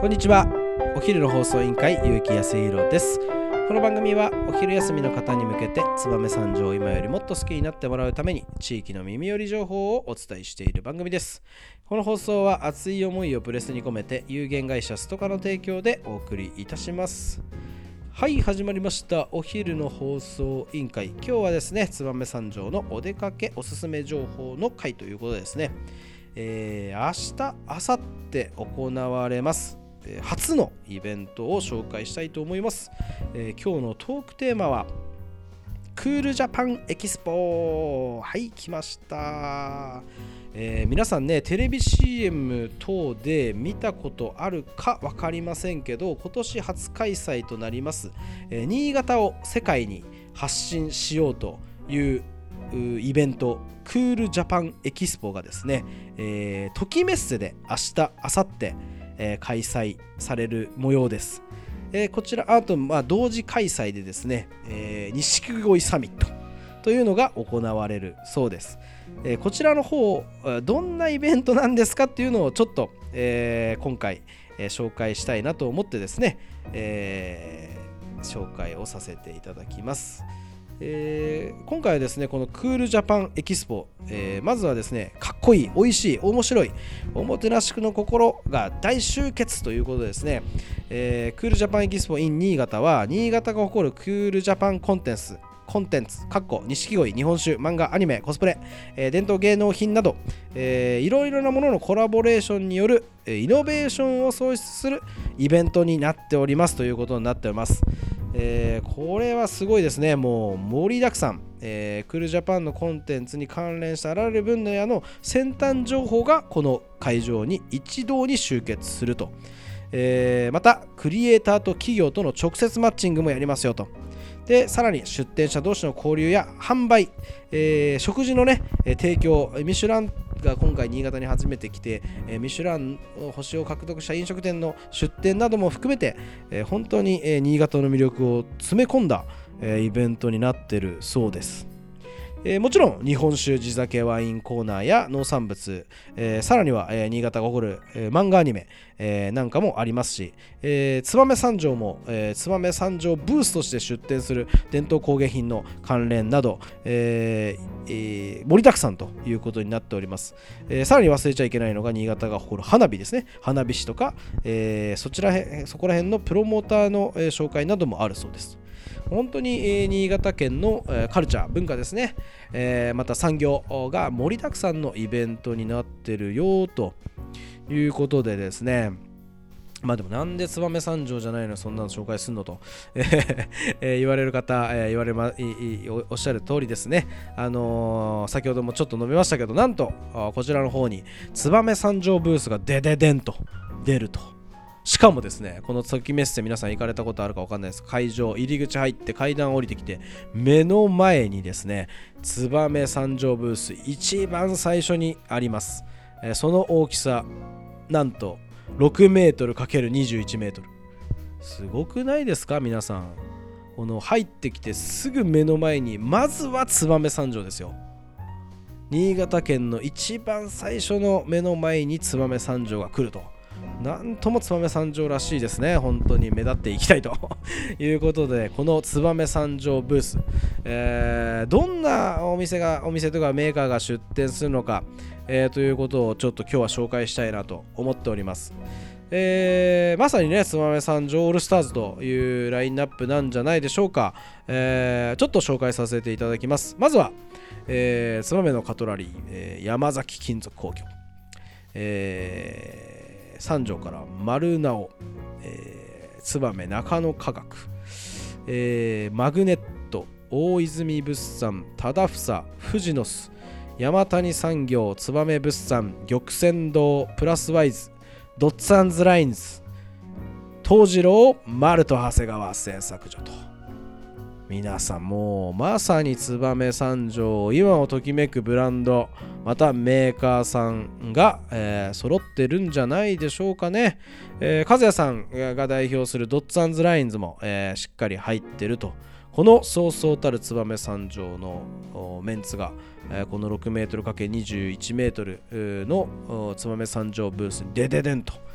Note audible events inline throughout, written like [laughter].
こんにちは。お昼の放送委員会結城康弘です。この番組はお昼休みの方に向けて燕三条を今よりもっと好きになってもらうために地域の耳寄り情報をお伝えしている番組です。この放送は熱い思いをプレスに込めて有限会社ストカの提供でお送りいたします。はい始まりました。お昼の放送委員会。今日はですね燕三条のお出かけおすすめ情報の会ということでですね、えー、明日明後日行われます。え初のイベントを紹介したいと思います、えー、今日のトークテーマはクールジャパンエキスポ。はい来ました。えー、皆さんねテレビ CM 等で見たことあるか分かりませんけど今年初開催となります、えー、新潟を世界に発信しようというイベントクールジャパンエキスポがですね、えー、ときメッセで明日明後日、えー、開催される模様です、えー、こちらあと、まあ、同時開催でですね錦鯉サミットというのが行われるそうです、えー、こちらの方どんなイベントなんですかっていうのをちょっと、えー、今回、えー、紹介したいなと思ってですね、え紹介をさせていただきます。えー、今回はですねこのクールジャパンエキスポ、えー、まずはですねかっこいい美味しい面白いおもてなしの心が大集結ということでですね、えー、クールジャパンエキスポ in 新潟は新潟が誇るクールジャパンコンテンツコンテンツ、かっこ錦鯉、日本酒、漫画、アニメ、コスプレ、えー、伝統芸能品など、えー、いろいろなもののコラボレーションによる、えー、イノベーションを創出するイベントになっておりますということになっております。えー、これはすごいですね。もう盛りだくさん。えー、クールジャパンのコンテンツに関連したあらゆる分野の先端情報がこの会場に一堂に集結すると。えー、また、クリエイターと企業との直接マッチングもやりますよと。でさらに出店者同士の交流や販売、え、食事のね提供ミシュランが今回新潟に初めて来て、えミシュラン星を獲得した飲食店の出店なども含めて、え本当に、え新潟の魅力を詰め込んだ、えイベントになってるそうです。えー、もちろん日本酒地酒ワインコーナーや農産物、えー、さらには、えー、新潟が誇る、え漫画アニメ、えなんかもありますし、え燕三条も、え燕三条ブースとして出店する伝統工芸品の関連など、ええ盛りだくさんということになっております、えさらに忘れちゃいけないのが新潟が誇る花火ですね。花火師とか、えそちらへそこら辺のプロモーターの、え紹介などもあるそうです。本当に、新潟県の、カルチャー文化ですね、また産業が盛りだくさんのイベントになってるよということでですね。まあでもなんで燕三条じゃないのそんなの紹介すんのと、言われる方、えー、言われまおっしゃる通りですね、あのー、先ほどもちょっと述べましたけどなんとこちらの方に燕三条ブースがデデデンと出ると。しかもですね、この先メッセ皆さん行かれたことあるか分かんないです。会場、入り口入って階段降りてきて、目の前にですね、燕三条ブース、一番最初にあります。えー、その大きさ、なんと6メートル ×21 メートル。すごくないですか、皆さん。この入ってきてすぐ目の前に、まずは燕三条ですよ。新潟県の一番最初の目の前に燕三条が来ると。なんとも燕三条らしいですね。本当に目立っていきたいと [laughs] いうことで、この燕三条ブース、えー、どんなお店が、お店とかメーカーが出店するのか、えー、ということをちょっと今日は紹介したいなと思っております。えー、まさにね、燕三条オールスターズというラインナップなんじゃないでしょうか。えー、ちょっと紹介させていただきます。まずは、えー、燕のカトラリー、えー、山崎金属工業。えー三条から丸直、えー、燕中野科学、えー、マグネット大泉物産忠房富士の巣山谷産業燕物産玉泉堂プラスワイズドッツズラインズ東次郎丸と長谷川製作所と。皆さんもうまさに燕三条今をときめくブランドまたメーカーさんが、えー、揃ってるんじゃないでしょうかね、えー、和也さんが代表するドッツアンズラインズも、えー、しっかり入ってると。このそうそうたる燕三条のメンツが、えー、この 6m×21m の燕三条ブースにデデデンと。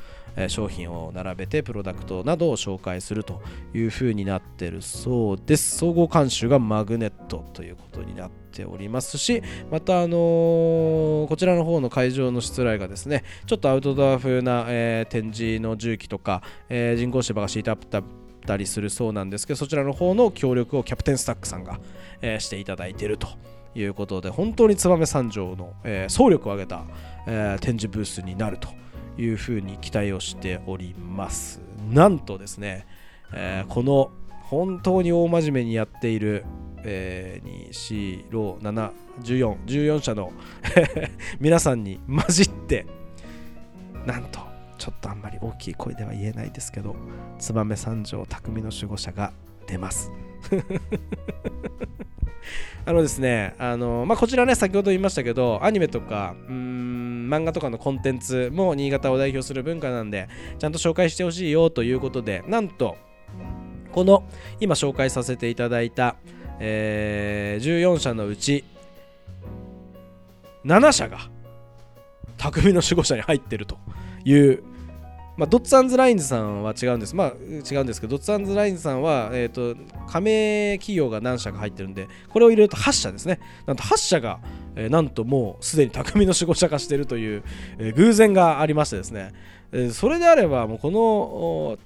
商品を並べてプロダクトなどを紹介するという風になってるそうです。総合監修がマグネットということになっておりますしまたあのーこちらの方の会場のしつらいがですねちょっとアウトドア風な、えー展示の重機とか、えー人工芝が敷いてあったたりするそうなんですけどそちらの方の協力をキャプテンスタックさんが、えーしていただいているということで本当に燕三条の、えー総力を挙げた、えー展示ブースになるというふうに期待をしております。なんとですね、えーこの本当に大真面目にやっている、えー、2、4、6、7、14、14社の [laughs] 皆さんに混じってなんとちょっとあんまり大きい声では言えないですけど燕三条匠の守護者が出ます。[laughs] あのですね、あのまあ、こちらね、先ほど言いましたけど、アニメとか、うん漫画とかのコンテンツも新潟を代表する文化なんで、ちゃんと紹介してほしいよということで、なんと、この今紹介させていただいた、えー14社のうち、7社が匠の守護者に入ってるという、まあ、ドッツアンズラインズさんは違うんです。まあ違うんですけど、ドッツアンズラインズさんは、えー、と加盟企業が何社か入ってるんで、これを入れると8社ですね。なんと8社が、えなんともうすでに匠の守護者化しているという、え偶然がありましてですね、えそれであれば、もうこの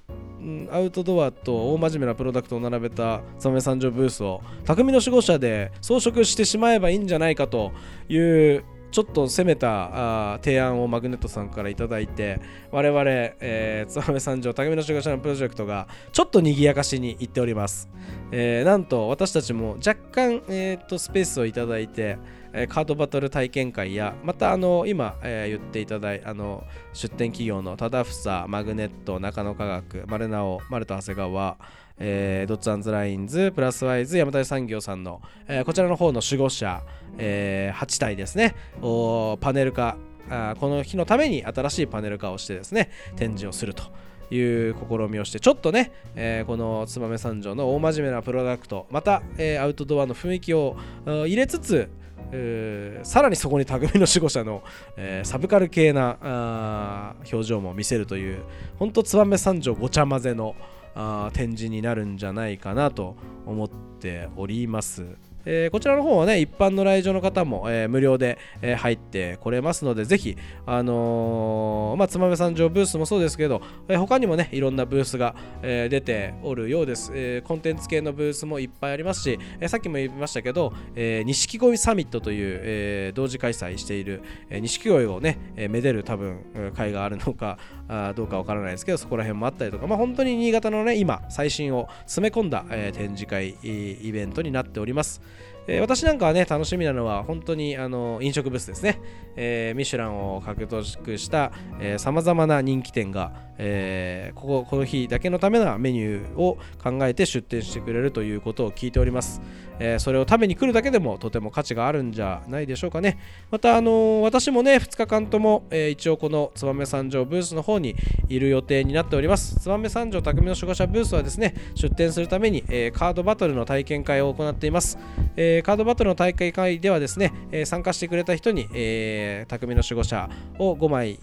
アウトドアと大真面目なプロダクトを並べた燕三条ブースを匠の守護者で装飾してしまえばいいんじゃないかというちょっと攻めた提案をマグネットさんからいただいて我々、えー、燕三条匠の守護者のプロジェクトがちょっと賑やかしに行っております、えーなんと私たちも若干、えーとスペースをいただいてえカードバトル体験会やまたあの今、え言っていただいあの出展企業の忠房マグネット中野科学丸直丸と長谷川えードッツアンズラインズプラスワイズ山谷産業さんの、えーこちらの方の守護者、えー8体ですね。をパネル化あこの日のために新しいパネル化をしてですね展示をすると。いう試みをしてちょっとね、えーこの燕三条の大真面目なプロダクトまた、えーアウトドアの雰囲気を入れつつえーさらにそこに匠の守護者の、えーサブカル系な表情も見せるという本当燕三条ごちゃ混ぜのあ展示になるんじゃないかなと思っております。えーこちらの方はね、一般の来場の方も、えー無料で、えー入ってこれますので、ぜひ、あのーまあ、つまめ三条ブースもそうですけど、えー他にもね、いろんなブースが、えー出ておるようです、えーコンテンツ系のブースもいっぱいありますし、えーさっきも言いましたけど、えー錦鯉サミットという、えー同時開催している、えー錦鯉をね、えーめでる多分、会があるのか、あどうかわからないですけど、そこら辺もあったりとか、まあ、本当に新潟のね、今、最新を詰め込んだ、えー展示会、イベントになっております。え私なんかはね、楽しみなのは、本当にあの飲食ブースですね。えーミシュランを獲得したさまざまな人気店が、えーこここの日だけのためのメニューを考えて出店してくれるということを聞いております。えーそれを食べに来るだけでもとても価値があるんじゃないでしょうかね。また、あのー私もね、2日間とも、えー一応この燕三条ブースの方にいる予定になっております。燕三条匠の守護者ブースはですね、出店するために、えーカードバトルの体験会を行っています。えーカードバトルの大会会ではですね、えー参加してくれた人に、えー匠の守護者を5枚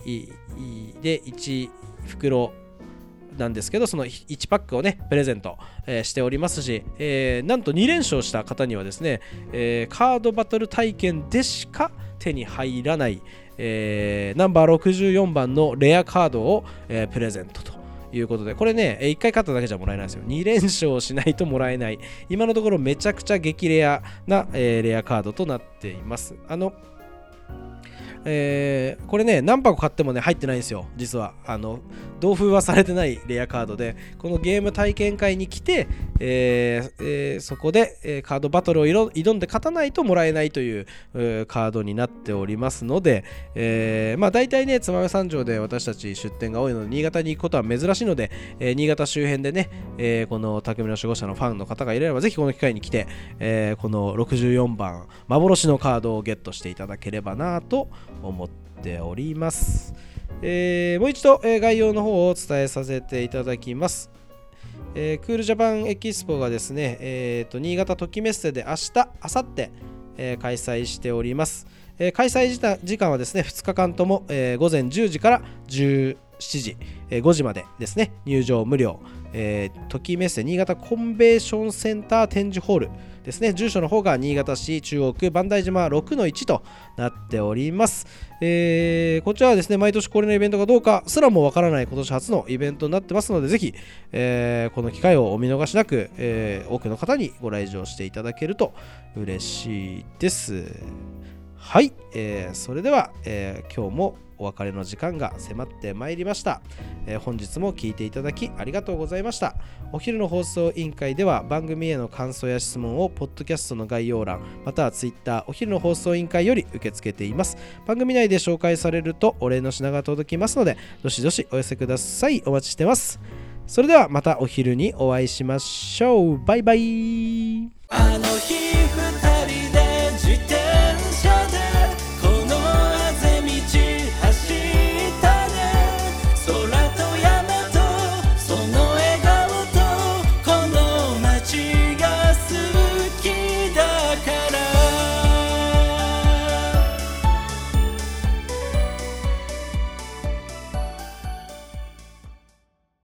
で1袋なんですけど、その1パックをね、プレゼント、えーしておりますし、えーなんと2連勝した方にはですね、えーカードバトル体験でしか手に入らない、えナンバー64番のレアカードを、えプレゼントと。いうことで、これね、1回勝っただけじゃもらえないですよ。2連勝しないともらえない。今のところめちゃくちゃ激レアな、えレアカードとなっています。あの、えーこれね、何箱買ってもね、入ってないんですよ、実は。あの、同封はされてないレアカードで、このゲーム体験会に来て、えーえーそこで、えカードバトルを挑んで勝たないともらえないというカードになっておりますので、えーまあ大体ね、燕三条で私たち出店が多いので、新潟に行くことは珍しいので、え新潟周辺でね、えこの匠の守護者のファンの方がいれば、ぜひこの機会に来て、えこの64番、幻のカードをゲットしていただければなと思っております。えーもう一度、え概要の方をお伝えさせていただきます。えークールジャパンエキスポがですね、えーと新潟ときメッセで明日、明後日、えー開催しております。えー開催時間時間はですね2日間とも、えー午前10時から17時、えー5時までですね入場無料、えー、ときメッセ新潟コンベンションセンター展示ホールですね。住所の方が新潟市中央区磐梯島6の1となっております、えーこちらはですね毎年恒例のイベントかどうかすらもわからない今年初のイベントになってますのでぜひ、えーこの機会をお見逃しなく、えー多くの方にご来場していただけると嬉しいです。はい、えーそれでは、えー今日もお別れの時間が迫ってまいりました、えー本日も聞いていただきありがとうございました。お昼の放送委員会では番組への感想や質問をポッドキャストの概要欄またはツイッターお昼の放送委員会より受け付けています。番組内で紹介されるとお礼の品が届きますのでどしどしお寄せください。お待ちしてます。それではまたお昼にお会いしましょう。バイバイ。あの日二